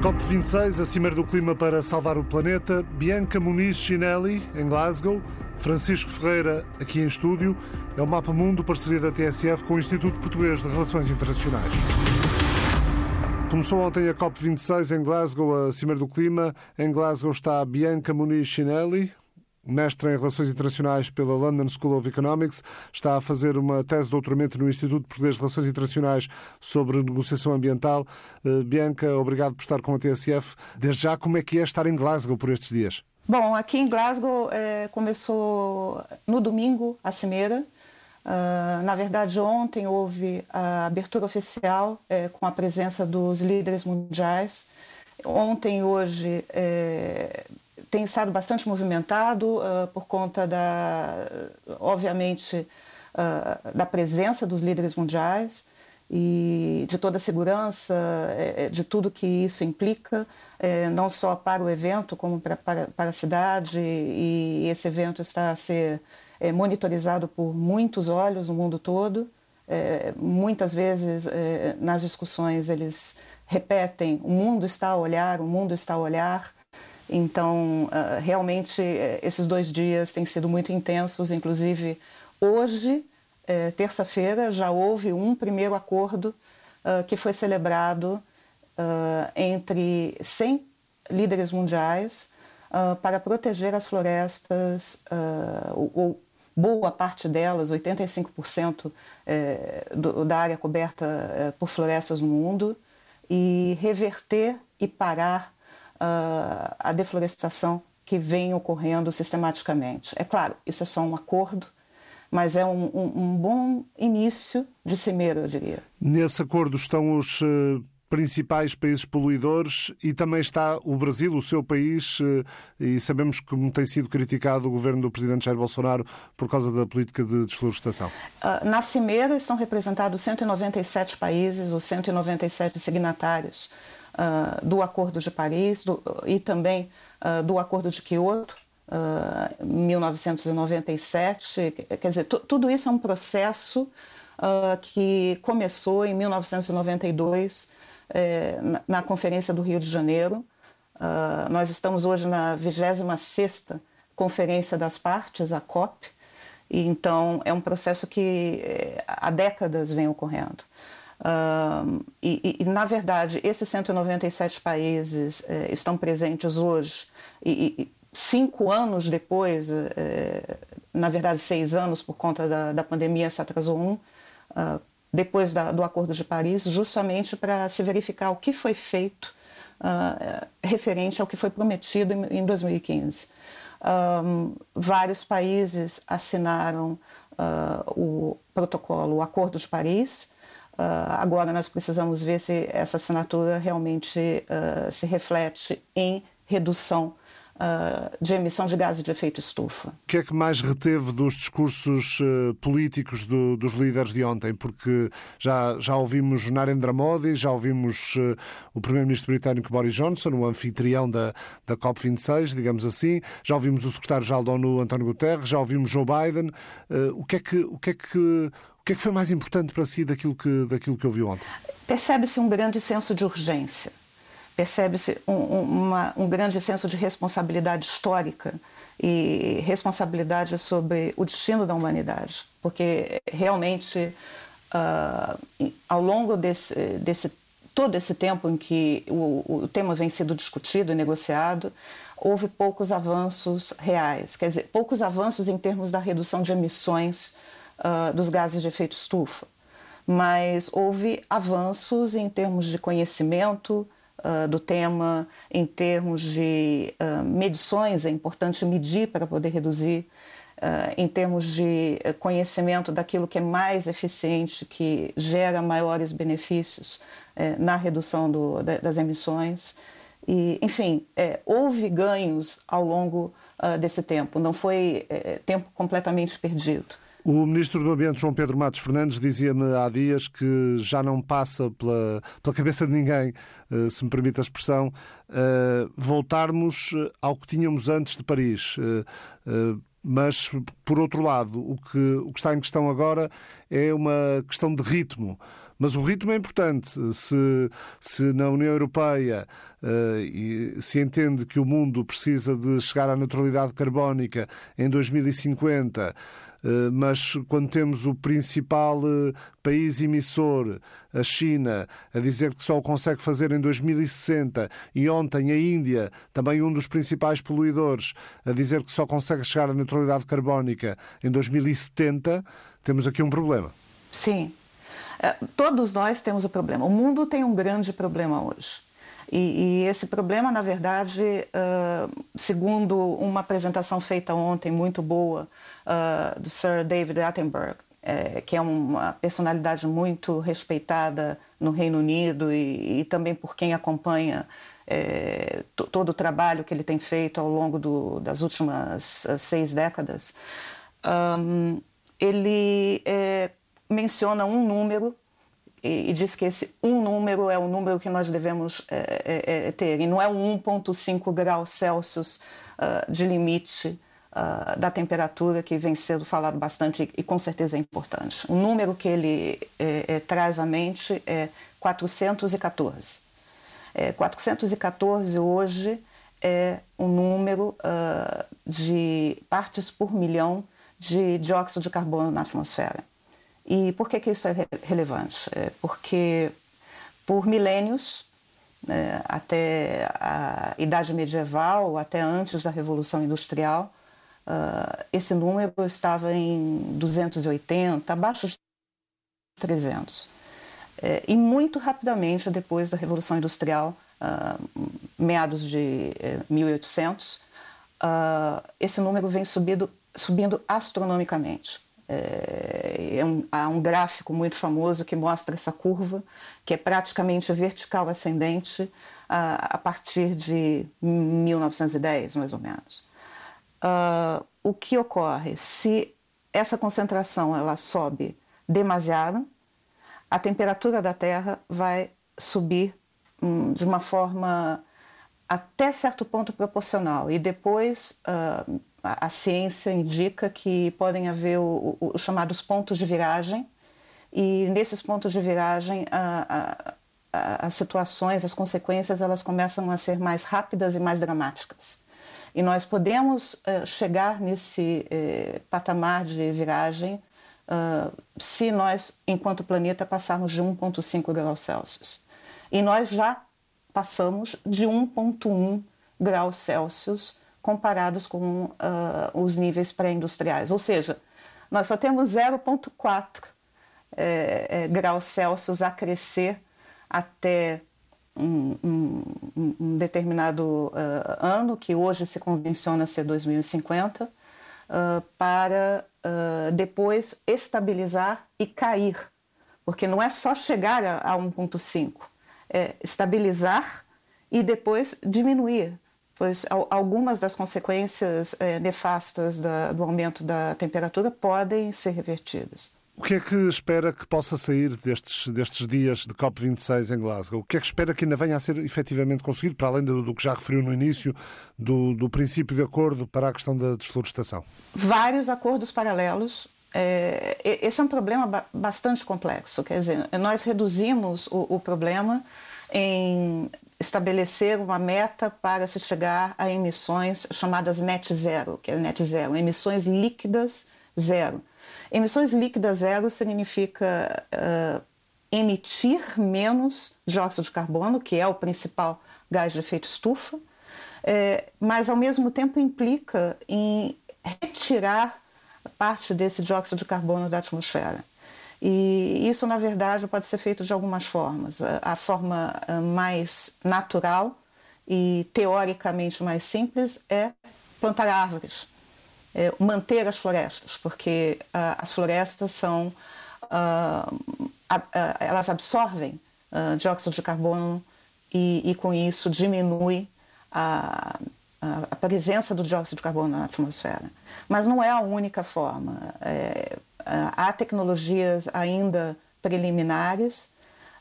COP26, a Cimeira do Clima para salvar o planeta. Bianca Muniz Chinelli, em Glasgow. Francisco Ferreira, aqui em estúdio. É o Mapa Mundo, parceria da TSF com o Instituto Português de Relações Internacionais. Começou ontem a COP26 em Glasgow, a Cimeira do Clima. Em Glasgow está Bianca Muniz Chinelli, mestre em Relações Internacionais pela London School of Economics, está a fazer uma tese de doutoramento no Instituto Português de Relações Internacionais sobre negociação ambiental. Uh, Bianca, obrigado por estar com a TSF. Desde já, como é que é estar em Glasgow por estes dias? Bom, aqui em Glasgow é, começou no domingo a cimeira. Uh, na verdade, ontem houve a abertura oficial com a presença dos líderes mundiais. Ontem e hoje tem estado bastante movimentado uh, por conta da, obviamente, uh, da presença dos líderes mundiais e de toda a segurança, é, é, de tudo que isso implica, é, não só para o evento, como para, para, para a cidade. E esse evento está a ser monitorizado por muitos olhos no mundo todo. muitas vezes, nas discussões, eles repetem: o mundo está a olhar, o mundo está a olhar. Então, uh, realmente, eh, esses dois dias têm sido muito intensos. Inclusive, hoje, eh, terça-feira, já houve um primeiro acordo uh, que foi celebrado uh, entre 100 líderes mundiais para proteger as florestas, ou boa parte delas, 85% do, da área coberta por florestas no mundo, e reverter e parar uh, a deflorestação que vem ocorrendo sistematicamente. É claro, isso é só um acordo, mas é um, um, um bom início de cimeira, eu diria. Nesse acordo estão os uh, principais países poluidores e também está o Brasil, o seu país, uh, e sabemos como tem sido criticado o governo do presidente Jair Bolsonaro por causa da política de desflorestação. Uh, na cimeira estão representados 197 países, os 197 signatários uh, do Acordo de Paris do, e também uh, do Acordo de Quioto, uh, 1997. Quer dizer, tudo isso é um processo uh, que começou em 1992 eh, na, na, Conferência do Rio de Janeiro. nós estamos hoje na 26ª Conferência das Partes, a COP, e então é um processo que eh, há décadas vem ocorrendo. Uh, e, e, na verdade, esses 197 países eh, estão presentes hoje, e, e, cinco anos depois, eh, na verdade, seis anos por conta da, da pandemia, se atrasou um, uh, depois da, do Acordo de Paris, justamente para se verificar o que foi feito uh, referente ao que foi prometido em, em 2015. Um, vários países assinaram o protocolo, o Acordo de Paris, agora nós precisamos ver se essa assinatura realmente uh, se reflete em redução uh, de emissão de gases de efeito estufa. O que é que mais reteve dos discursos políticos do, dos líderes de ontem? Porque já, já ouvimos Narendra Modi, já ouvimos o primeiro-ministro britânico Boris Johnson, o anfitrião da, da COP26, digamos assim, já ouvimos o secretário-geral da ONU, António Guterres, já ouvimos Joe Biden. o que é que. O que é que que é que foi mais importante para si daquilo que, daquilo que ouviu ontem? Percebe-se um grande senso de urgência, percebe-se um, um, grande senso de responsabilidade histórica e responsabilidade sobre o destino da humanidade, porque realmente uh, ao longo desse, desse todo esse tempo em que o, o tema vem sendo discutido e negociado, houve poucos avanços reais, quer dizer, poucos avanços em termos da redução de emissões uh, dos gases de efeito estufa. Mas houve avanços em termos de conhecimento uh, do tema, em termos de uh, medições, é importante medir para poder reduzir, em termos de conhecimento daquilo que é mais eficiente, que gera maiores benefícios eh, na redução do, das emissões. E, enfim, é, houve ganhos ao longo uh, desse tempo, não foi é, tempo completamente perdido. O Ministro do Ambiente, João Pedro Matos Fernandes, dizia-me há dias que já não passa pela, pela cabeça de ninguém, eh, se me permite a expressão, eh, voltarmos eh, ao que tínhamos antes de Paris. Mas, por outro lado, o que, o que está em questão agora é uma questão de ritmo Mas o ritmo é importante. Se, se na União Europeia uh, se entende que o mundo precisa de chegar à neutralidade carbónica em 2050, eh, mas quando temos o principal eh, país emissor, a China, a dizer que só o consegue fazer em 2060 e ontem a Índia, também um dos principais poluidores, a dizer que só consegue chegar à neutralidade carbónica em 2070, temos aqui um problema. Sim. Eh, todos nós temos o problema. O mundo tem um grande problema hoje. E, e, esse problema, na verdade, uh, segundo uma apresentação feita ontem muito boa uh, do Sir David Attenborough, é, que é uma personalidade muito respeitada no Reino Unido e, e também por quem acompanha é, todo o trabalho que ele tem feito ao longo do, das últimas seis décadas, um, ele é, menciona um número e, e, diz que esse um número é o número que nós devemos é, é, é ter, e não é o 1,5 graus Celsius uh, de limite uh, da temperatura que vem sendo falado bastante e, com certeza é importante. O número que ele é, é, traz à mente é 414. 414 hoje é o número uh, de partes por milhão de dióxido de carbono na atmosfera. E por que, que isso é relevante? É porque por milênios, né, até a Idade Medieval, até antes da Revolução Industrial, uh, esse número estava em 280, abaixo de 300. É, e muito rapidamente, depois da Revolução Industrial, uh, meados de 1800, uh, esse número vem subindo, subindo astronomicamente. É, é um, há um gráfico muito famoso que mostra essa curva, que é praticamente vertical ascendente a, a partir de 1910, mais ou menos. Uh, o que ocorre? Se essa concentração ela sobe demasiado, a temperatura da Terra vai subir hum, de uma forma até certo ponto proporcional e depois uh, a, ciência indica que podem haver os chamados pontos de viragem e nesses pontos de viragem a, a, as situações, as consequências elas começam a ser mais rápidas e mais dramáticas. E nós podemos uh, chegar nesse uh, patamar de viragem uh, se nós, enquanto planeta, passarmos de 1,5 graus Celsius. E nós já passamos de 1,1 graus Celsius comparados com uh, os níveis pré-industriais. Ou seja, nós só temos 0,4 é, é, graus Celsius a crescer até um, um, um determinado uh, ano, que hoje se convenciona ser 2050, uh, para depois estabilizar e cair. Porque não é só chegar a, a 1,5 é, estabilizar e depois diminuir, pois algumas das consequências é, nefastas da, do aumento da temperatura podem ser revertidas. O que é que espera que possa sair destes, destes dias de COP26 em Glasgow? O que é que espera que ainda venha a ser efetivamente conseguido, para além do, do que já referiu no início, do, do princípio de acordo para a questão da desflorestação? Vários acordos paralelos é, esse é um problema bastante complexo. Quer dizer, nós reduzimos o, o, problema em estabelecer uma meta para se chegar a emissões chamadas net zero, que é net zero, emissões líquidas zero. Emissões líquidas zero significa uh, emitir menos dióxido de carbono, que é o principal gás de efeito estufa, é, mas ao mesmo tempo implica em retirar parte desse dióxido de carbono da atmosfera. E isso, na verdade, pode ser feito de algumas formas. A forma ah, mais natural e teoricamente mais simples é plantar árvores, é manter as florestas, porque uh, as florestas são uh, uh, elas absorvem dióxido de carbono e, e, com isso diminui a, a, presença do dióxido de carbono na atmosfera. Mas não é a única forma. É, há tecnologias ainda preliminares,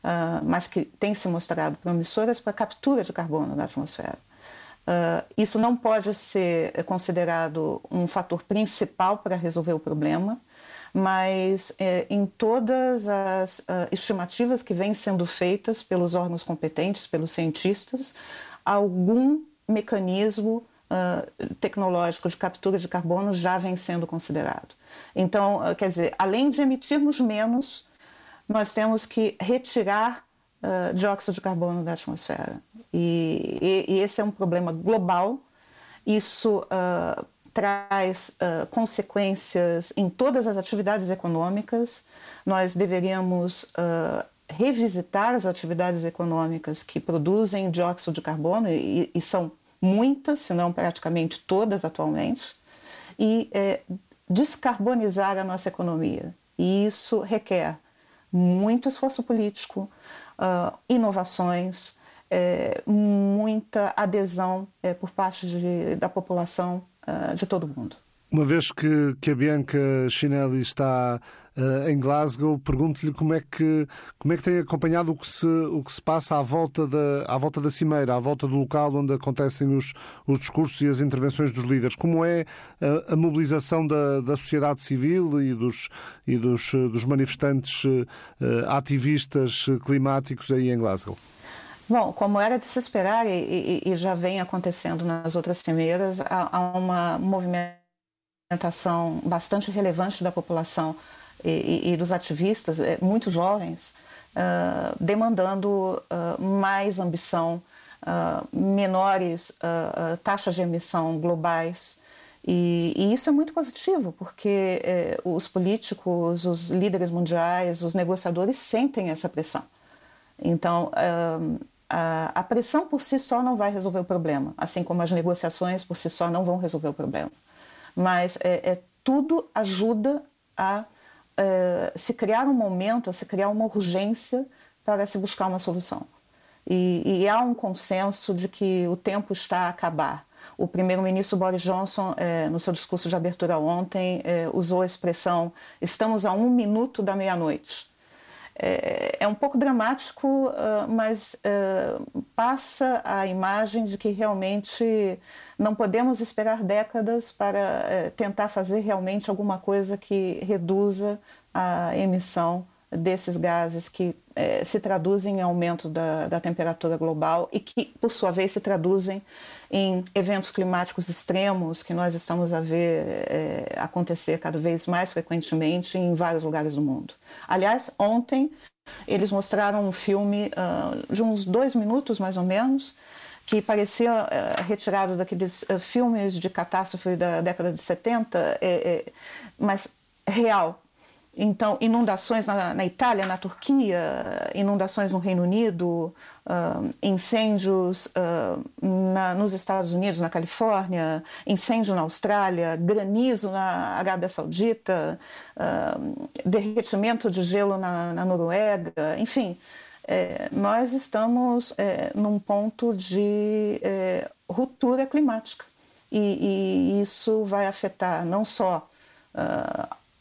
uh, mas que têm se mostrado promissoras para a captura de carbono na atmosfera. Uh, isso não pode ser considerado um fator principal para resolver o problema, mas é, em todas as estimativas que vêm sendo feitas pelos órgãos competentes, pelos cientistas, algum mecanismo uh, tecnológico de captura de carbono já vem sendo considerado. Então, uh, quer dizer, além de emitirmos menos, nós temos que retirar uh, dióxido de carbono da atmosfera. E, e, e, esse é um problema global. Isso traz consequências em todas as atividades econômicas. Nós deveríamos revisitar as atividades econômicas que produzem dióxido de carbono e, e são muitas, se não praticamente todas atualmente, e é, descarbonizar a nossa economia. E isso requer muito esforço político, uh, inovações, é, muita adesão é, por parte de, da população uh, de todo mundo. Uma vez que, que a Bianca Chinelli está uh, em Glasgow, pergunto-lhe como é que como é que tem acompanhado o que se o que se passa à volta da à volta da cimeira, à volta do local onde acontecem os, os discursos e as intervenções dos líderes. Como é a, a mobilização da, da sociedade civil e dos e dos, dos manifestantes uh, ativistas climáticos aí em Glasgow? Bom, como era de se esperar e, e, e já vem acontecendo nas outras cimeiras, há, há uma movimento representação bastante relevante da população e, e, dos ativistas, é, muito jovens, uh, demandando uh, mais ambição, uh, menores taxas de emissão globais. E, e, isso é muito positivo, porque eh, os políticos, os líderes mundiais, os negociadores sentem essa pressão. Então, a, a pressão por si só não vai resolver o problema, assim como as negociações por si só não vão resolver o problema mas é, é tudo ajuda a é, se criar um momento, a se criar uma urgência para se buscar uma solução. E, e há um consenso de que o tempo está a acabar. O primeiro-ministro Boris Johnson, é, no seu discurso de abertura ontem, é, usou a expressão: estamos a um minuto da meia-noite é, é um pouco dramático, uh, mas uh, passa a imagem de que realmente não podemos esperar décadas para uh, tentar fazer realmente alguma coisa que reduza a emissão desses gases que é, se traduzem em aumento da, da, temperatura global e que, por sua vez, se traduzem em eventos climáticos extremos que nós estamos a ver é, acontecer cada vez mais frequentemente em vários lugares do mundo. Aliás, ontem eles mostraram um filme uh, de uns dois minutos, mais ou menos, que parecia uh, retirado daqueles uh, filmes de catástrofe da década de 70, é, é, mas real, então, inundações na, na, Itália, na Turquia, inundações no Reino Unido, uh, incêndios uh, na, nos Estados Unidos, na Califórnia, incêndio na Austrália, granizo na Arábia Saudita, uh, derretimento de gelo na, na Noruega, enfim. É, nós estamos é, num ponto de é, ruptura climática e, e, isso vai afetar não só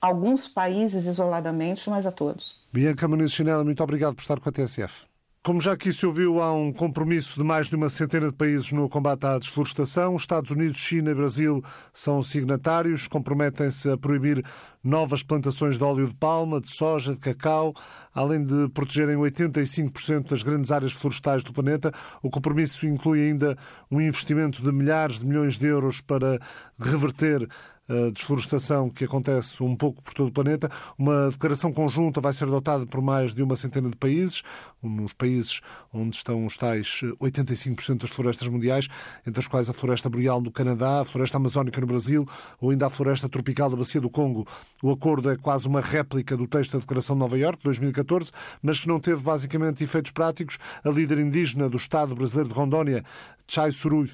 alguns países isoladamente, mas a todos. Bianca Muniz Chinela, muito obrigado por estar com a TSF. Como já aqui se ouviu, há um compromisso de mais de uma centena de países no combate à desflorestação. Estados Unidos, China e Brasil são signatários, comprometem-se a proibir novas plantações de óleo de palma, de soja, de cacau, além de protegerem 85% das grandes áreas florestais do planeta. O compromisso inclui ainda um investimento de milhares de milhões de euros para reverter a desflorestação que acontece um pouco por todo o planeta. Uma declaração conjunta vai ser adotada por mais de uma centena de países, nos países onde estão os tais 85% das florestas mundiais, entre as quais a floresta boreal no Canadá, a floresta amazónica no Brasil ou ainda a floresta tropical da Bacia do Congo. O acordo é quase uma réplica do texto da Declaração de Nova Iorque, de 2014, mas que não teve basicamente efeitos práticos. A líder indígena do Estado brasileiro de Rondônia, Chai Suruy,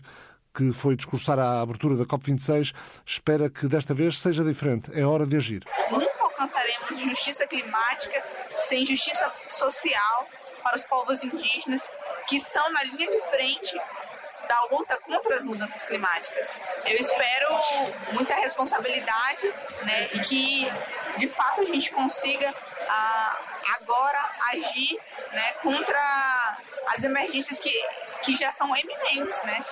que foi discursar à abertura da COP26, espera que desta vez seja diferente. É hora de agir. Nunca alcançaremos justiça climática sem justiça social para os povos indígenas que estão na linha de frente da luta contra as mudanças climáticas. Eu espero muita responsabilidade né, e que, de fato, a gente consiga ah, agora agir né, contra as emergências que, que já são eminentes, né?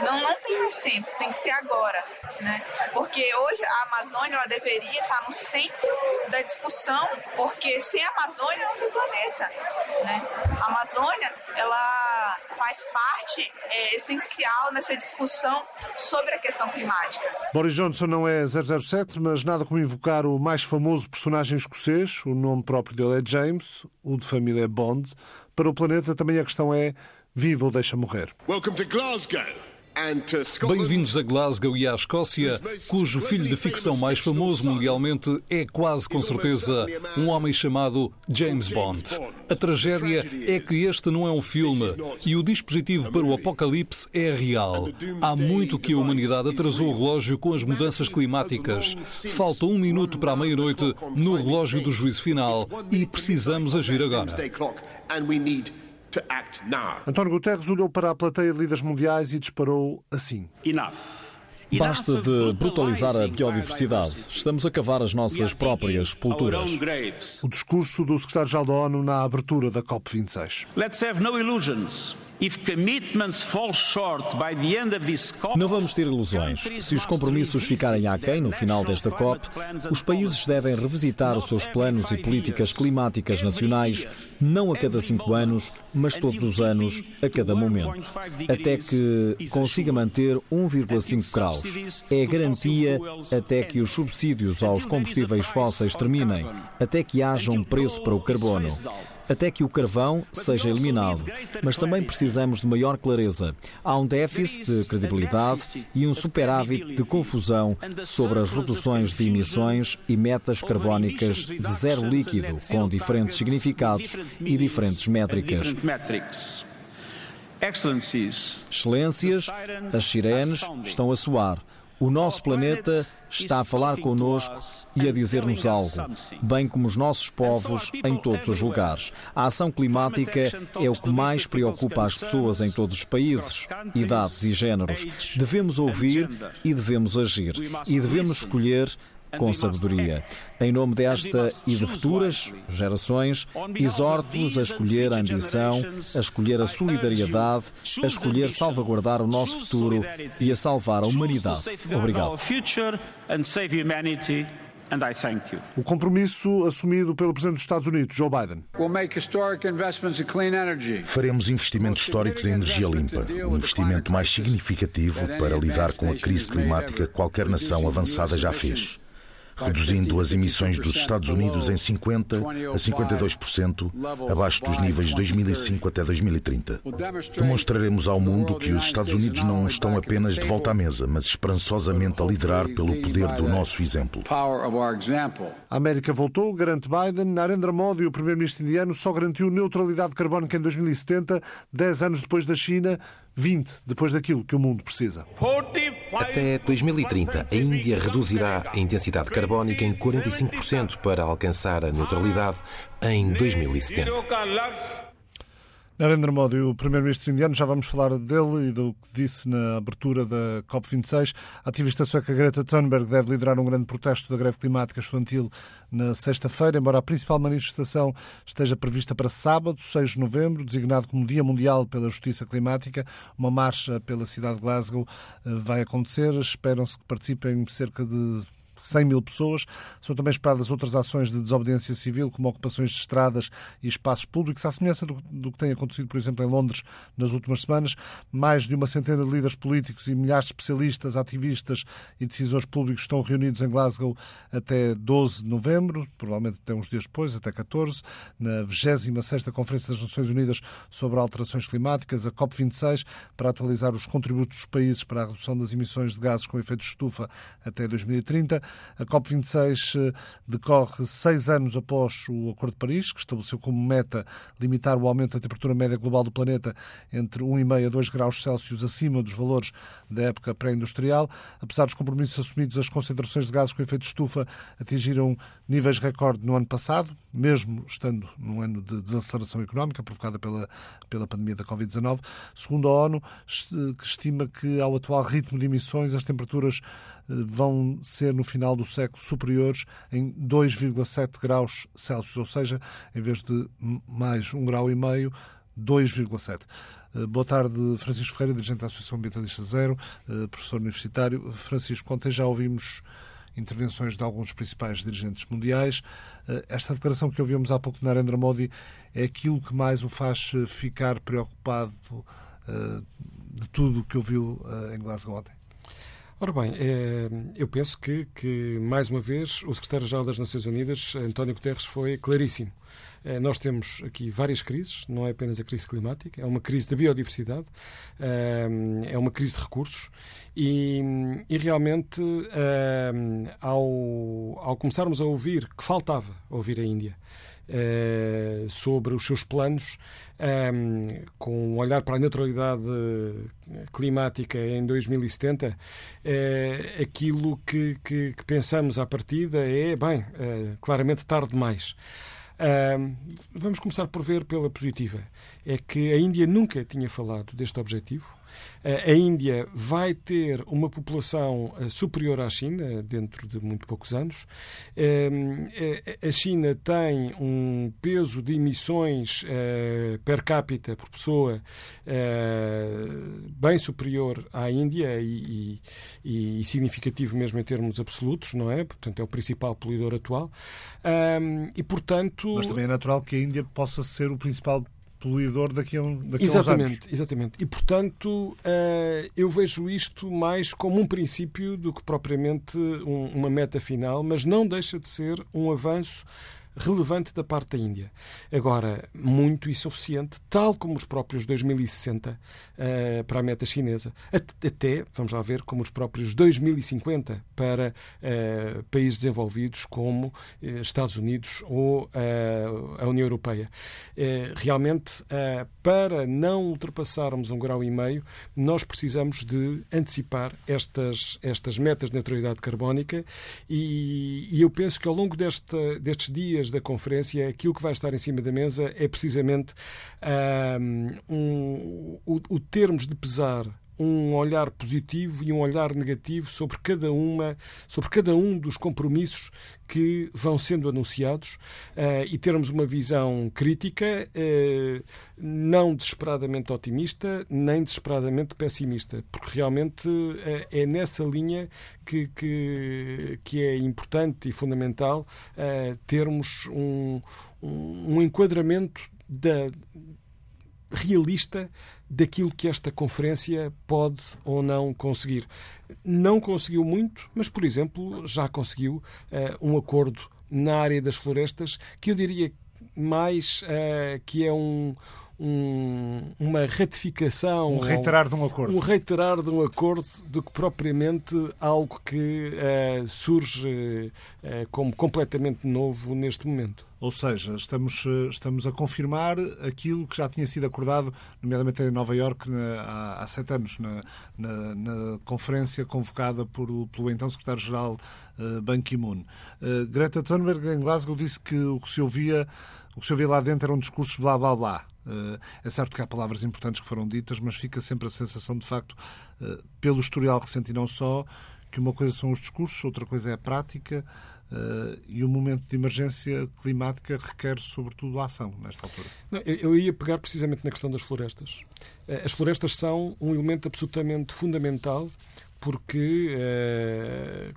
Não, não tem mais tempo, tem que ser agora, né? Porque hoje a Amazônia ela deveria estar no centro da discussão, porque sem a Amazônia não tem planeta, né? A Amazônia ela faz parte é, essencial nessa discussão sobre a questão climática. Boris Johnson não é 007, mas nada como invocar o mais famoso personagem escocês, o nome próprio dele é James, o de família é Bond. Para o planeta também a questão é viva ou deixa morrer. Welcome to Glasgow. Bem-vindos a Glasgow e à Escócia, cujo filho de ficção mais famoso mundialmente é quase com certeza um homem chamado James Bond. A tragédia é que este não é um filme e o dispositivo para o apocalipse é real. Há muito que a humanidade atrasou o relógio com as mudanças climáticas. Falta um minuto para a meia-noite no relógio do juízo final e precisamos agir agora. António Guterres olhou para a plateia de líderes mundiais e disparou assim. Basta de brutalizar a biodiversidade. Estamos a cavar as nossas próprias sepulturas. O discurso do secretário-geral da ONU na abertura da COP26. Let's have no illusions. Não vamos ter ilusões. Se os compromissos ficarem aquém no final desta COP, os países devem revisitar os seus planos e políticas climáticas nacionais, não a cada cinco anos, mas todos os anos, a cada momento, até que consiga manter 1,5 graus. É garantia até que os subsídios aos combustíveis fósseis terminem, até que haja um preço para o carbono até que o carvão seja eliminado. Mas também precisamos de maior clareza. Há um déficit de credibilidade e um superávit de confusão sobre as reduções de emissões e metas carbónicas de zero líquido, com diferentes significados e diferentes métricas. Excelências, as sirenes estão a soar. O nosso planeta está a falar connosco e a dizer-nos algo, bem como os nossos povos em todos os lugares. A ação climática é o que mais preocupa as pessoas em todos os países, idades e géneros. Devemos ouvir e devemos agir. E devemos escolher com sabedoria. Em nome desta e de futuras gerações, exorto-vos a escolher a ambição, a escolher a solidariedade, a escolher salvaguardar o nosso futuro e a salvar a humanidade. Obrigado. O compromisso assumido pelo Presidente dos Estados Unidos, Joe Biden. Faremos investimentos históricos em energia limpa, um investimento mais significativo para lidar com a crise climática que qualquer nação avançada já fez reduzindo as emissões dos Estados Unidos em 50% a 52%, abaixo dos níveis de 2005 até 2030. Demonstraremos ao mundo que os Estados Unidos não estão apenas de volta à mesa, mas esperançosamente a liderar pelo poder do nosso exemplo. A América voltou, garante Biden. Narendra Modi, o primeiro-ministro indiano, só garantiu neutralidade carbónica em 2070, 10 anos depois da China. 20 depois daquilo que o mundo precisa. Até 2030, a Índia reduzirá a intensidade carbónica em 45% para alcançar a neutralidade em 2070. Narendra Modi, o primeiro-ministro indiano, já vamos falar dele e do que disse na abertura da COP26. A ativista sueca Greta Thunberg deve liderar um grande protesto da greve climática estudantil na sexta-feira, embora a principal manifestação esteja prevista para sábado, 6 de novembro, designado como Dia Mundial pela Justiça Climática. Uma marcha pela cidade de Glasgow eh, vai acontecer. Esperam-se que participem cerca de 100 mil pessoas. São também esperadas outras ações de desobediência civil, como ocupações de estradas e espaços públicos, à semelhança do, do, que tem acontecido, por exemplo, em Londres nas últimas semanas. Mais de uma centena de líderes políticos e milhares de especialistas, ativistas e decisores públicos estão reunidos em Glasgow até 12 de novembro, provavelmente até uns dias depois, até 14, na 26 Conferência das Nações Unidas sobre Alterações Climáticas, a COP26, para atualizar os contributos dos países para a redução das emissões de gases com efeito de estufa até 2030. A COP26 eh, decorre seis anos após o Acordo de Paris, que estabeleceu como meta limitar o aumento da temperatura média global do planeta entre 1,5 a 2 graus Celsius acima dos valores da época pré-industrial. Apesar dos compromissos assumidos, as concentrações de gases com efeito de estufa atingiram níveis recorde no ano passado, mesmo estando num ano de desaceleração económica provocada pela, pela pandemia da Covid-19. Segundo a ONU, que estima que ao atual ritmo de emissões as temperaturas vão ser no final do século superiores em 2,7 graus Celsius, ou seja, em vez de mais um grau e meio, 2,7%. Boa tarde, Francisco Ferreira, dirigente da Associação Ambientalista Zero, professor universitário. Francisco, ontem já ouvimos intervenções de alguns principais dirigentes mundiais. Esta declaração que ouvimos há pouco de Narendra Modi é aquilo que mais o faz ficar preocupado de tudo o que ouviu em Glasgow ontem? Ora bem, é, eu penso que, que, mais uma vez, o secretário-geral das Nações Unidas, António Guterres, foi claríssimo. É, nós temos aqui várias crises, não é apenas a crise climática, é uma crise da biodiversidade, é, é uma crise de recursos e, e realmente, ao, ao começarmos a ouvir, que faltava ouvir a Índia, eh, sobre os seus planos, um, com um olhar para a neutralidade climática em 2070, eh, aquilo que, que, que, pensamos à partida é, bem, eh, claramente tarde demais. vamos começar por ver pela positiva. É que a Índia nunca tinha falado deste objetivo a Índia vai ter uma população eh, superior à China dentro de muito poucos anos. Ehm, eh, a China tem um peso de emissões eh, per capita por pessoa bem superior à Índia e, e, e significativo mesmo em termos absolutos, não é? Portanto, é o principal poluidor atual. Ehm, e, portanto... Mas também é natural que a Índia possa ser o principal poluidor um, daqui exatamente, anos. Exatamente. E, portanto, uh, eu vejo isto mais como um princípio do que propriamente um, uma meta final, mas não deixa de ser um avanço relevante da parte da Índia. Agora, muito insuficiente, tal como os próprios 2060 uh, eh, para a meta chinesa. Até, vamos lá ver, como os próprios 2050 para uh, países desenvolvidos como uh, Estados Unidos ou a União Europeia. realmente, para não ultrapassarmos um grau e meio, nós precisamos de antecipar estas, estas metas de neutralidade carbónica e, e eu penso que ao longo desta, destes dias da conferência, aquilo que vai estar em cima da mesa é precisamente um, o, o termos de pesar um olhar positivo e um olhar negativo sobre cada uma, sobre cada um dos compromissos que vão sendo anunciados uh, e termos uma visão crítica, uh, não desesperadamente otimista, nem desesperadamente pessimista, porque realmente uh, é nessa linha que, que, que, é importante e fundamental termos um, um, um enquadramento da, realista daquilo que esta conferência pode ou não conseguir. Não conseguiu muito, mas, por exemplo, já conseguiu uh, um acordo na área das florestas que eu diria mais uh, que é um, um, uma ratificação. Um reiterar de um acordo. Um reiterar de um acordo do que propriamente algo que uh, surge uh, como completamente novo neste momento. Ou seja, estamos, eh, estamos a confirmar aquilo que já tinha sido acordado, nomeadamente em Nova Iorque, há, há sete anos, na, na, na, conferência convocada por, pelo então secretário-geral uh, Ban Ki-moon. Uh, Greta Thunberg, em Glasgow, disse que o que se ouvia, o que se ouvia lá dentro eram discursos blá blá blá. Uh, é certo que há palavras importantes que foram ditas, mas fica sempre a sensação, de facto, pelo historial recente e não só, que uma coisa são os discursos, outra coisa é a prática. Uh, e o momento de emergência climática requer, sobretudo, a ação nesta altura. Não, eu ia pegar precisamente na questão das florestas. As florestas são um elemento absolutamente fundamental porque,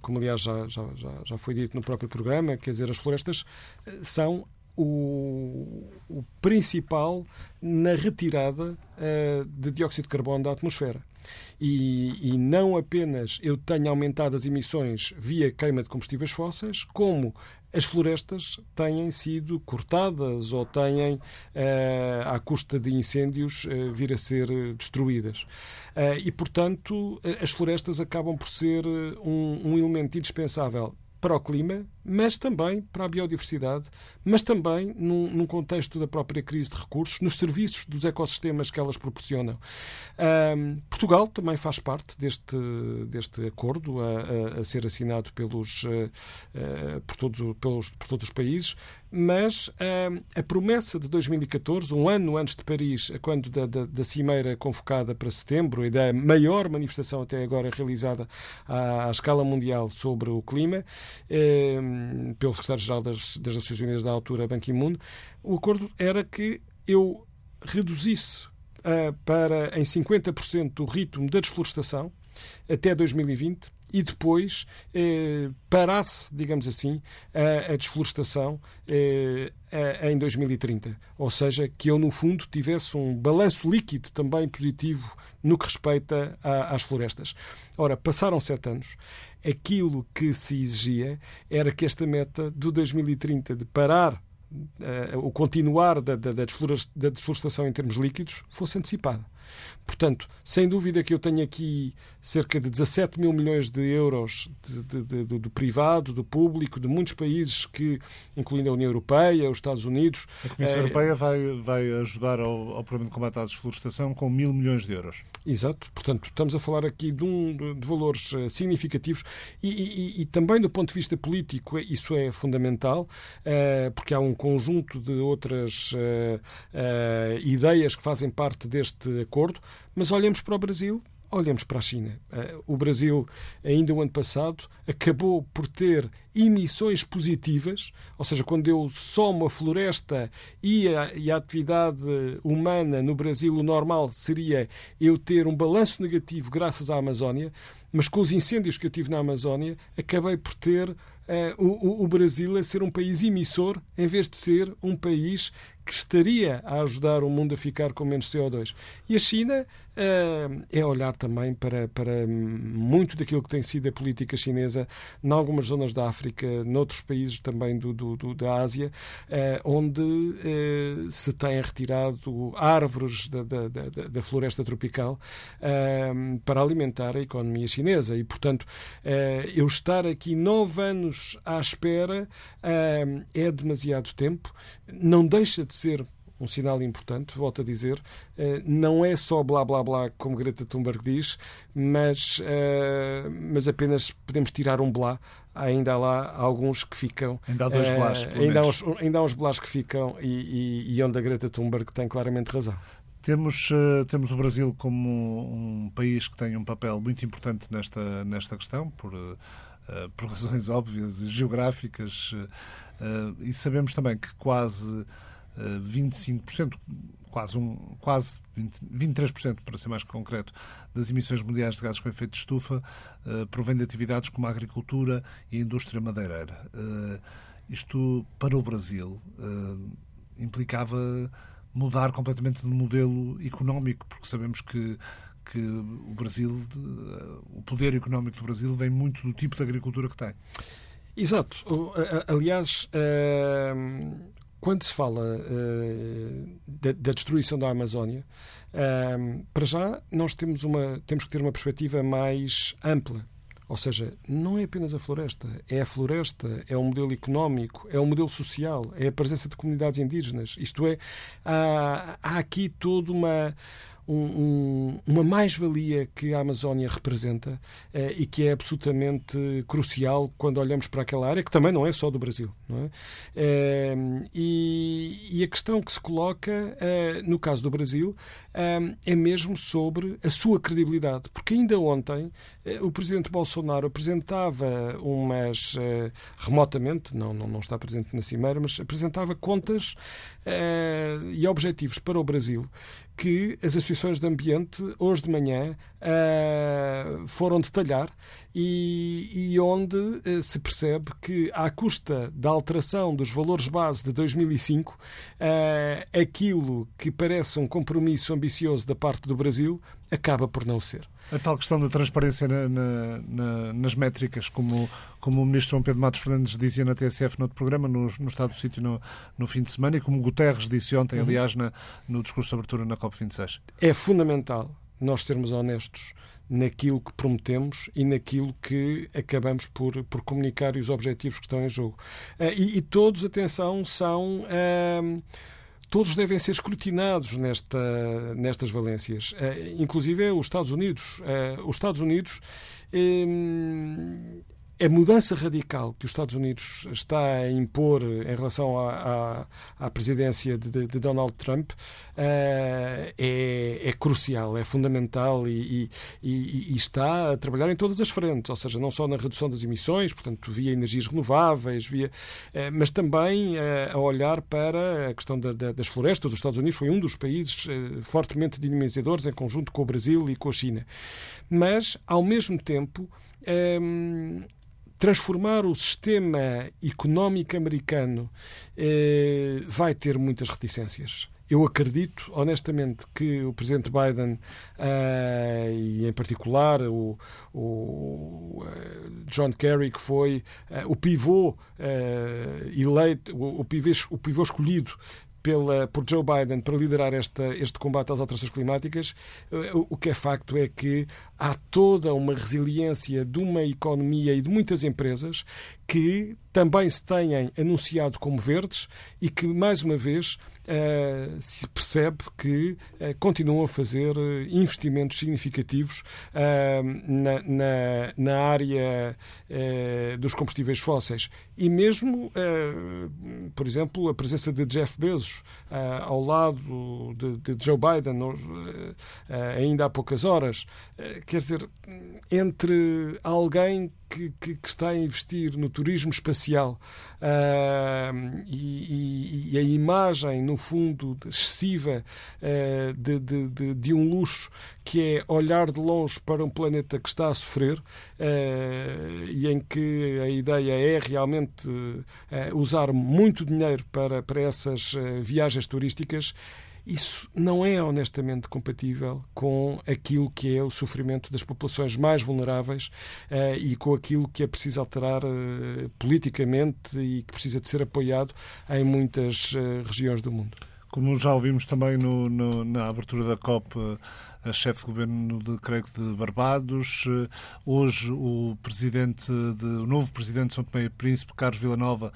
como aliás já, já, já foi dito no próprio programa, quer dizer, as florestas são o, o principal na retirada de dióxido de carbono da atmosfera. E, e, não apenas eu tenho aumentado as emissões via queima de combustíveis fósseis, como as florestas têm sido cortadas ou têm, uh, à custa de incêndios, uh, vir a ser destruídas. Uh, e, portanto, as florestas acabam por ser um, um elemento indispensável para o clima, mas também para a biodiversidade, mas também num, num, contexto da própria crise de recursos, nos serviços dos ecossistemas que elas proporcionam. Um, Portugal também faz parte deste, deste acordo a, a, a ser assinado pelos, uh, por, todos, pelos, por todos os países, mas a promessa de 2014, um ano antes de Paris, quando da, da, da, cimeira convocada para setembro e da maior manifestação até agora realizada à, à escala mundial sobre o clima, pelo secretário-geral das, das Nações Unidas da altura, Ban Ki-moon, o acordo era que eu reduzisse uh, para em 50% o ritmo da desflorestação até 2020 e depois eh, parasse, digamos assim, a, a desflorestação eh, a, em 2030. Ou seja, que eu, no fundo, tivesse um balanço líquido também positivo no que respeita a, às florestas. Ora, passaram sete anos. Aquilo que se exigia era que esta meta do 2030 de parar Uh, o continuar da, da, da, desflorestação em termos líquidos fosse antecipada. Portanto, sem dúvida que eu tenho aqui cerca de 17 mil milhões de euros de, de, de, do privado, do público, de muitos países, que, incluindo a União Europeia, os Estados Unidos. A Comissão é... Europeia vai, vai ajudar ao, ao programa de combate à desflorestação com mil milhões de euros. Exato. Portanto, estamos a falar aqui de, um, de valores eh, significativos e, e, e, também do ponto de vista político isso é fundamental, porque há um conjunto de outras ideias que fazem parte deste acordo acordo, mas olhamos para o Brasil, olhamos para a China. Eh, o Brasil, ainda o ano passado, acabou por ter emissões positivas, ou seja, quando eu somo a floresta e a, e a, atividade humana no Brasil, o normal seria eu ter um balanço negativo graças à Amazónia, mas com os incêndios que eu tive na Amazónia, acabei por ter uh, o, o Brasil a ser um país emissor em vez de ser um país que estaria a ajudar o mundo a ficar com menos CO2. E a China é olhar também para, para muito daquilo que tem sido a política chinesa em algumas zonas da África, noutros países também do, do, do da Ásia, uh, onde uh, se têm retirado árvores da, da, da, da floresta tropical para alimentar a economia chinesa. E, portanto, eu estar aqui nove anos à espera é demasiado tempo. Não deixa de ser um sinal importante, volto a dizer, eh, não é só blá blá blá, como Greta Thunberg diz, mas, eh, mas apenas podemos tirar um blá. Ainda há lá alguns que ficam. Ainda há dois eh, blás, ainda, há uns, ainda há uns blás que ficam e, e, e onde a Greta Thunberg tem claramente razão. Temos, uh, temos o Brasil como um, um, país que tem um papel muito importante nesta, nesta questão, por, uh, por razões óbvias e geográficas, e sabemos também que quase 25%, quase, um, quase 20, 23%, para ser mais concreto, das emissões mundiais de gases com efeito de estufa uh, provém de atividades como a agricultura e a indústria madeireira. Uh, isto, para o Brasil, uh, implicava mudar completamente de modelo económico, porque sabemos que que o Brasil, o poder económico do Brasil vem muito do tipo de agricultura que tem. Exato. Aliás, quando se fala uh, da, da, destruição da Amazónia, uh, para já nós temos, uma, temos que ter uma perspectiva mais ampla. Ou seja, não é apenas a floresta, é a floresta, é o modelo económico, é o modelo social, é a presença de comunidades indígenas. Isto é, há, há aqui toda uma um, um, uma mais-valia que a Amazónia representa eh, e que é absolutamente crucial quando olhamos para aquela área, que também não é só do Brasil. Não é? Eh, e, e, a questão que se coloca, eh, no caso do Brasil, é mesmo sobre a sua credibilidade. Porque ainda ontem o presidente Bolsonaro apresentava umas, remotamente, não, não, não está presente na Cimeira, mas apresentava contas e objetivos para o Brasil que as associações de ambiente, hoje de manhã, uh, foram detalhar e, e onde uh, se percebe que, à custa da alteração dos valores base de 2005, uh, eh, aquilo que parece um compromisso ambicioso da parte do Brasil acaba por não ser. A tal questão da transparência na, na, na, nas métricas, como, como o ministro João Pedro Matos Fernandes dizia na TSF no outro programa, no, no Estado do Sítio no, no fim de semana, e como Guterres disse ontem, uhum. aliás, no discurso de abertura na COP26. É fundamental nós sermos honestos naquilo que prometemos e naquilo que acabamos por, por comunicar e os objetivos que estão em jogo. Uh, e, e, todos, atenção, são. Uh, todos devem ser escrutinados nesta, nestas valências, uh, inclusive os Estados Unidos. Uh, os Estados Unidos um, a mudança radical que os Estados Unidos está a impor em relação à, à, à presidência de, de, Donald Trump uh, é, é, crucial, é fundamental e, e, e, está a trabalhar em todas as frentes, ou seja, não só na redução das emissões, portanto, via energias renováveis, via, uh, mas também uh, a olhar para a questão da, da, das florestas. Os Estados Unidos foi um dos países fortemente dinamizadores em conjunto com o Brasil e com a China. Mas, ao mesmo tempo, um, transformar o sistema económico americano eh, vai ter muitas reticências. Eu acredito, honestamente, que o presidente Biden, uh, e em particular o, o uh, John Kerry, que foi uh, o pivô eleito, o, o, pivô, o pivô escolhido pela, por Joe Biden para liderar esta, este combate às alterações climáticas, eh, o, o que é facto é que há toda uma resiliência de uma economia e de muitas empresas que também se têm anunciado como verdes e que, mais uma vez, Uh, se percebe que uh, continuam a fazer uh, investimentos significativos na, na, na, área dos combustíveis fósseis. E mesmo, por exemplo, a presença de Jeff Bezos ao lado de, de Joe Biden, ainda há poucas horas, quer dizer, entre alguém que, que, que, está a investir no turismo espacial. Uh, e, e, a imagem, no fundo, excessiva uh, de, de, de, de, um luxo que é olhar de longe para um planeta que está a sofrer uh, e em que a ideia é realmente usar muito dinheiro para, para essas viagens turísticas isso não é honestamente compatível com aquilo que é o sofrimento das populações mais vulneráveis uh, e com aquilo que é preciso alterar uh, politicamente e que precisa de ser apoiado em muitas uh, regiões do mundo. Como já ouvimos também no, no, na abertura da COP, a chefe de governo de, creio de Barbados. Hoje o presidente de, o novo presidente de São Tomé e Príncipe, Carlos Villanova,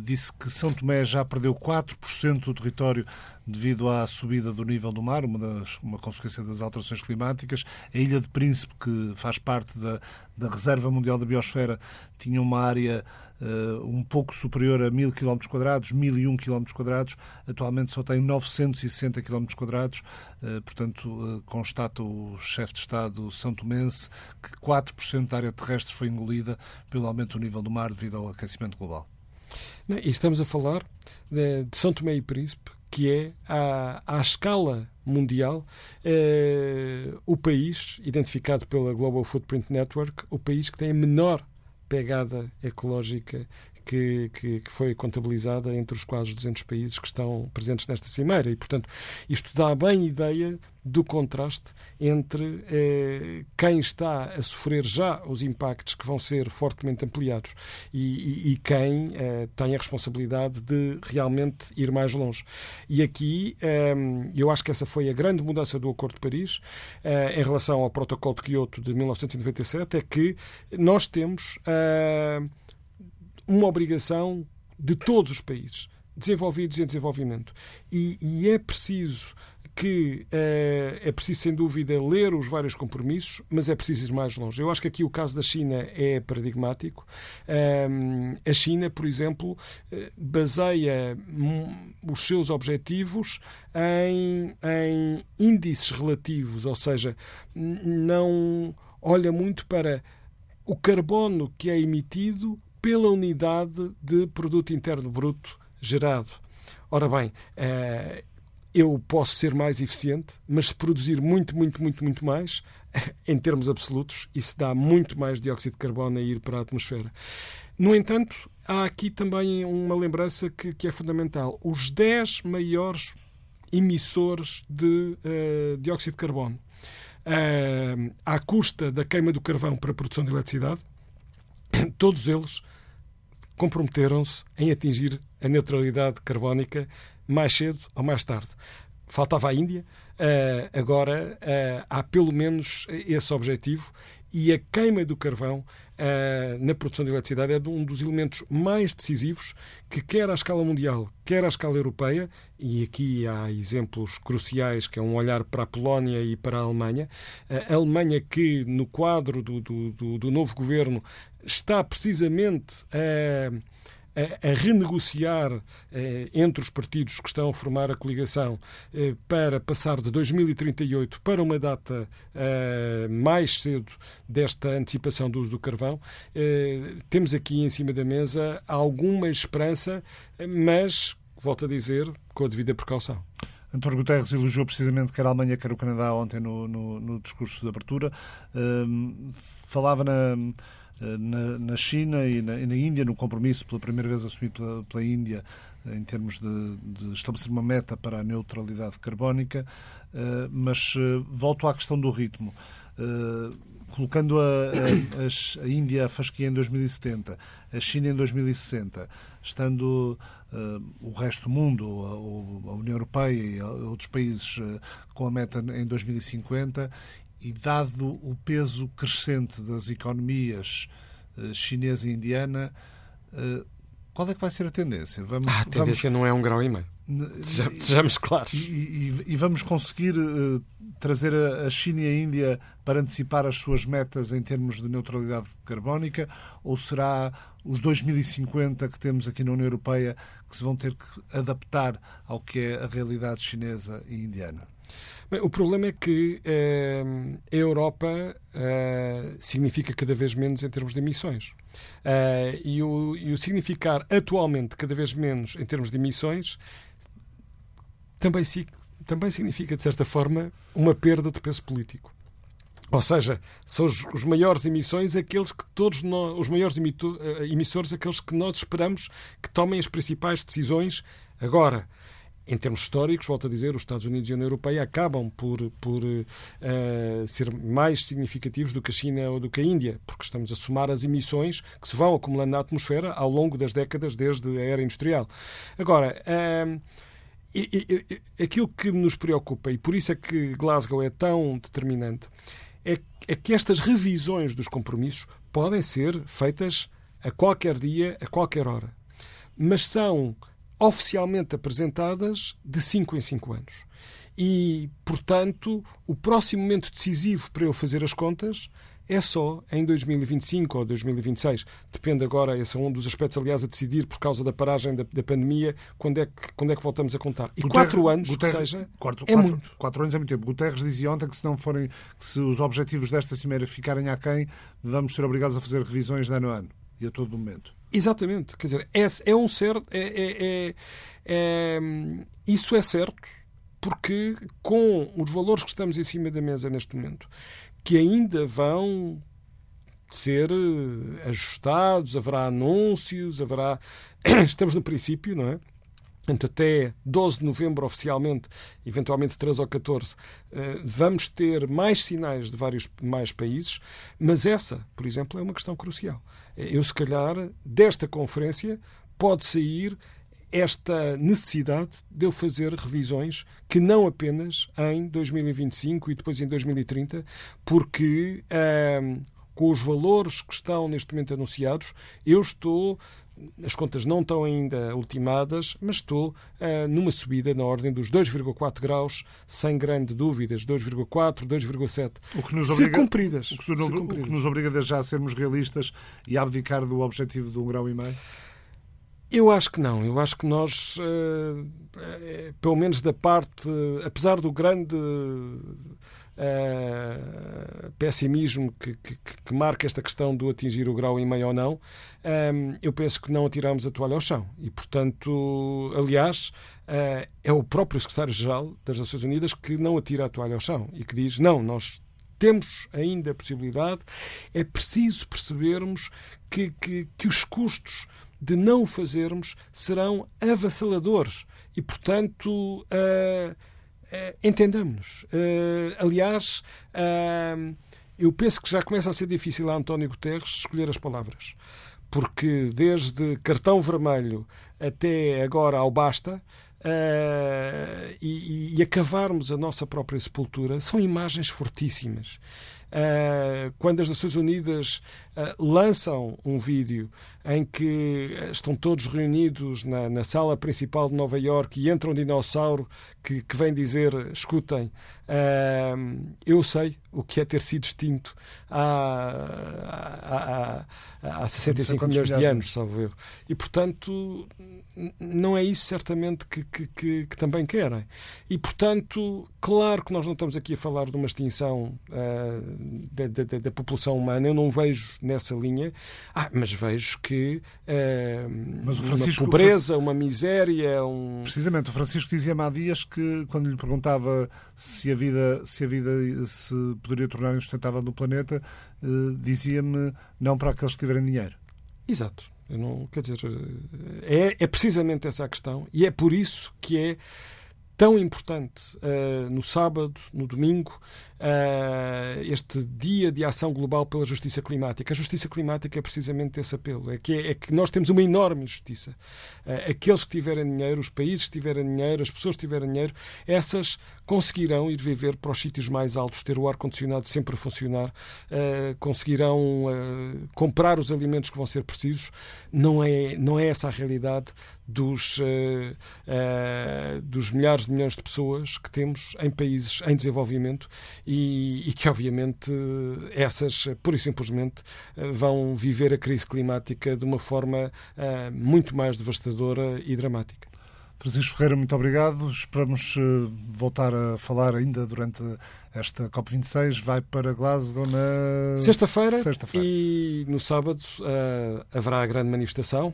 disse que São Tomé já perdeu 4% do território devido à subida do nível do mar, uma, das, uma consequência das alterações climáticas. A Ilha de Príncipe, que faz parte da, da Reserva Mundial da Biosfera, tinha uma área uh, um pouco superior a 1000 km, 1001 km. Atualmente só tem 960 km. Uh, portanto, uh, constata o chefe de Estado São Tomense que 4% da área terrestre foi engolida pelo aumento do nível do mar devido ao aquecimento global. E estamos a falar de, de São Tomé e Príncipe, que é, à, à escala mundial, eh, o país, identificado pela Global Footprint Network, o país que tem a menor pegada ecológica que, que, que, foi contabilizada entre os quase 200 países que estão presentes nesta cimeira. E, portanto, isto dá bem ideia do contraste entre eh, quem está a sofrer já os impactos que vão ser fortemente ampliados e, e, e quem eh, tem a responsabilidade de realmente ir mais longe. E aqui eh, eu acho que essa foi a grande mudança do Acordo de Paris eh, em relação ao Protocolo de Kyoto de 1997, é que nós temos eh, uma obrigação de todos os países, desenvolvidos e em desenvolvimento. E, e é preciso que é, é preciso, sem dúvida, ler os vários compromissos, mas é preciso ir mais longe. Eu acho que aqui o caso da China é paradigmático. Um, a China, por exemplo, eh, baseia os seus objetivos em, em índices relativos, ou seja, não olha muito para o carbono que é emitido pela unidade de produto interno bruto gerado. Ora bem, eh, eu posso ser mais eficiente, mas se produzir muito, muito, muito, muito mais, em termos absolutos, isso dá muito mais dióxido de carbono a ir para a atmosfera. No entanto, há aqui também uma lembrança que, que é fundamental. Os 10 maiores emissores de uh, dióxido de carbono, uh, à custa da queima do carvão para a produção de eletricidade, todos eles comprometeram-se em atingir a neutralidade carbónica mais cedo ou mais tarde. Faltava a Índia, agora há pelo menos esse objetivo e a queima do carvão na produção de eletricidade é um dos elementos mais decisivos que, quer à escala mundial, quer à escala europeia, e aqui há exemplos cruciais, que é um olhar para a Polónia e para a Alemanha. A Alemanha que, no quadro do, do, do, do novo governo, está precisamente a a, a renegociar eh, entre os partidos que estão a formar a coligação eh, para passar de 2038 para uma data eh, mais cedo desta antecipação do uso do carvão. Eh, temos aqui em cima da mesa alguma esperança, mas, volto a dizer, com a devida precaução. António Guterres elogiou precisamente quer a Alemanha, quer o Canadá ontem no, no, no discurso de abertura. Uh, falava na, na, na China e na, e na, Índia, no compromisso pela primeira vez assumido pela, pela Índia eh, em termos de, de, estabelecer uma meta para a neutralidade carbónica, uh, mas uh, volto à questão do ritmo. Uh, colocando a, a, a, Índia a fasquia em 2070, a China em 2060, estando o resto do mundo, a, a, União Europeia e outros países com a meta em 2050 e dado o peso crescente das economias uh, chinesa e indiana, uh, qual é que vai ser a tendência? Vamos, ah, a tendência vamos... não é um grau e meio. Sejamos claros. E, e, e, vamos conseguir uh, trazer a, a, China e a Índia para antecipar as suas metas em termos de neutralidade carbónica? Ou será os 2050 que temos aqui na União Europeia que se vão ter que adaptar ao que é a realidade chinesa e indiana? Bem, o problema é que uh, a Europa uh, significa cada vez menos em termos de emissões. Uh, e, o, e, o, significar atualmente cada vez menos em termos de emissões também, si, também significa, de certa forma, uma perda de peso político. Ou seja, são os, os, maiores emissões aqueles que todos nós, os maiores emissores, aqueles que nós esperamos que tomem as principais decisões agora em termos históricos, volto a dizer, os Estados Unidos e a União Europeia acabam por, por uh, ser mais significativos do que a China ou do que a Índia, porque estamos a somar as emissões que se vão acumulando na atmosfera ao longo das décadas desde a era industrial. Agora, uh, e, e, aquilo que nos preocupa, e por isso é que Glasgow é tão determinante, é, é que estas revisões dos compromissos podem ser feitas a qualquer dia, a qualquer hora. Mas são oficialmente apresentadas de 5 em 5 anos. E, portanto, o próximo momento decisivo para eu fazer as contas é só em 2025 ou 2026. Depende agora, esse é um dos aspectos, aliás, a decidir por causa da paragem da, da pandemia, quando é, que, quando é que voltamos a contar. E Guterres, quatro anos, Guterres, seja, quatro, é quatro, muito. Quatro anos é muito tempo. Guterres dizia ontem que se não forem, que se os objetivos desta cimeira ficarem aquém, vamos ser obrigados a fazer revisões de ano a ano e a todo momento. Exatamente. Quer dizer, é, é um certo. É, é, é, é, isso é certo, porque com os valores que estamos em cima da mesa neste momento, que ainda vão ser eh, ajustados, haverá anúncios, haverá. Estamos no princípio, não é? Até 12 de novembro, oficialmente, eventualmente 13 ou 14, eh, vamos ter mais sinais de vários mais países, mas essa, por exemplo, é uma questão crucial. Eu, se calhar, desta conferência pode sair esta necessidade de eu fazer revisões que não apenas em 2025 e depois em 2030, porque ehm, com os valores que estão neste momento anunciados, eu estou as contas não estão ainda ultimadas, mas estou uh, numa subida na ordem dos 2,4 graus, sem grande dúvidas, 2,4, 2,7. O que nos obriga, se cumpridas. O que, nos, o que nos obriga já a sermos realistas e a abdicar do objetivo de um grau e meio? Eu acho que não. Eu acho que nós, uh, pelo menos da parte, apesar do grande uh, pessimismo que, que, que, marca esta questão do atingir o grau e meio ou não, ehm, eu penso que não atiramos a toalha ao chão. E, portanto, aliás, uh, é o próprio secretário-geral das Nações Unidas que não atira a toalha ao chão e que diz: não, nós temos ainda a possibilidade, é preciso percebermos que, que, que os custos de não fazermos serão avassaladores. E, portanto, uh, entendamos-nos. Uh, aliás, uh, eu penso que já começa a ser difícil a António Guterres escolher as palavras. Porque desde cartão vermelho até agora ao basta, uh, e, e, acavarmos a nossa própria sepultura são imagens fortíssimas. Uh, quando as Nações Unidas uh, lançam um vídeo em que estão todos reunidos na, na, sala principal de Nova York e entra um dinossauro que, que vem dizer: escutem, eu sei o que é ter sido extinto há, há, há, há 65 milhões de anos, salvo eu. E, portanto, não é isso certamente que, que, que, que, também querem. E, portanto, claro que nós não estamos aqui a falar de uma extinção uh, da, da, da, população humana, eu não vejo nessa linha, ah, mas vejo que uh, mas uma pobreza, uma miséria. Um... Precisamente, o Francisco dizia-me há dias que, quando lhe perguntava se a vida se, a vida se poderia tornar insustentável no planeta, uh, dizia-me não para aqueles que tiverem dinheiro. Exato. Eu não, quer dizer, é, é precisamente essa a questão e é por isso que é tão importante uh, no sábado, no domingo, uh, este dia de ação global pela justiça climática. A justiça climática é precisamente esse apelo. É que, é, é que nós temos uma enorme injustiça. Uh, aqueles que tiverem dinheiro, os países que tiverem dinheiro, as pessoas que tiverem dinheiro, essas conseguirão ir viver para os sítios mais altos, ter o ar-condicionado sempre a funcionar, conseguirão comprar os alimentos que vão ser precisos. Não é, não é essa a realidade dos, dos milhares de milhões de pessoas que temos em países em desenvolvimento e, e, que, obviamente, essas, pura e simplesmente, vão viver a crise climática de uma forma uh, muito mais devastadora e dramática. Francisco Ferreira, muito obrigado. Esperamos uh, voltar a falar ainda durante esta COP26. Vai para Glasgow na sexta-feira sexta e no sábado uh, haverá a grande manifestação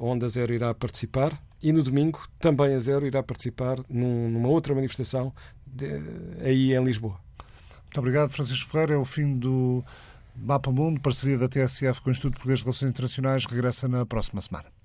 onde a Zero irá participar e no domingo também a Zero irá participar num, numa outra manifestação de, aí em Lisboa. Muito obrigado, Francisco Ferreira. É o fim do Mapa Mundo, parceria da TSF com o Instituto Português de Relações Internacionais. Regressa na próxima semana.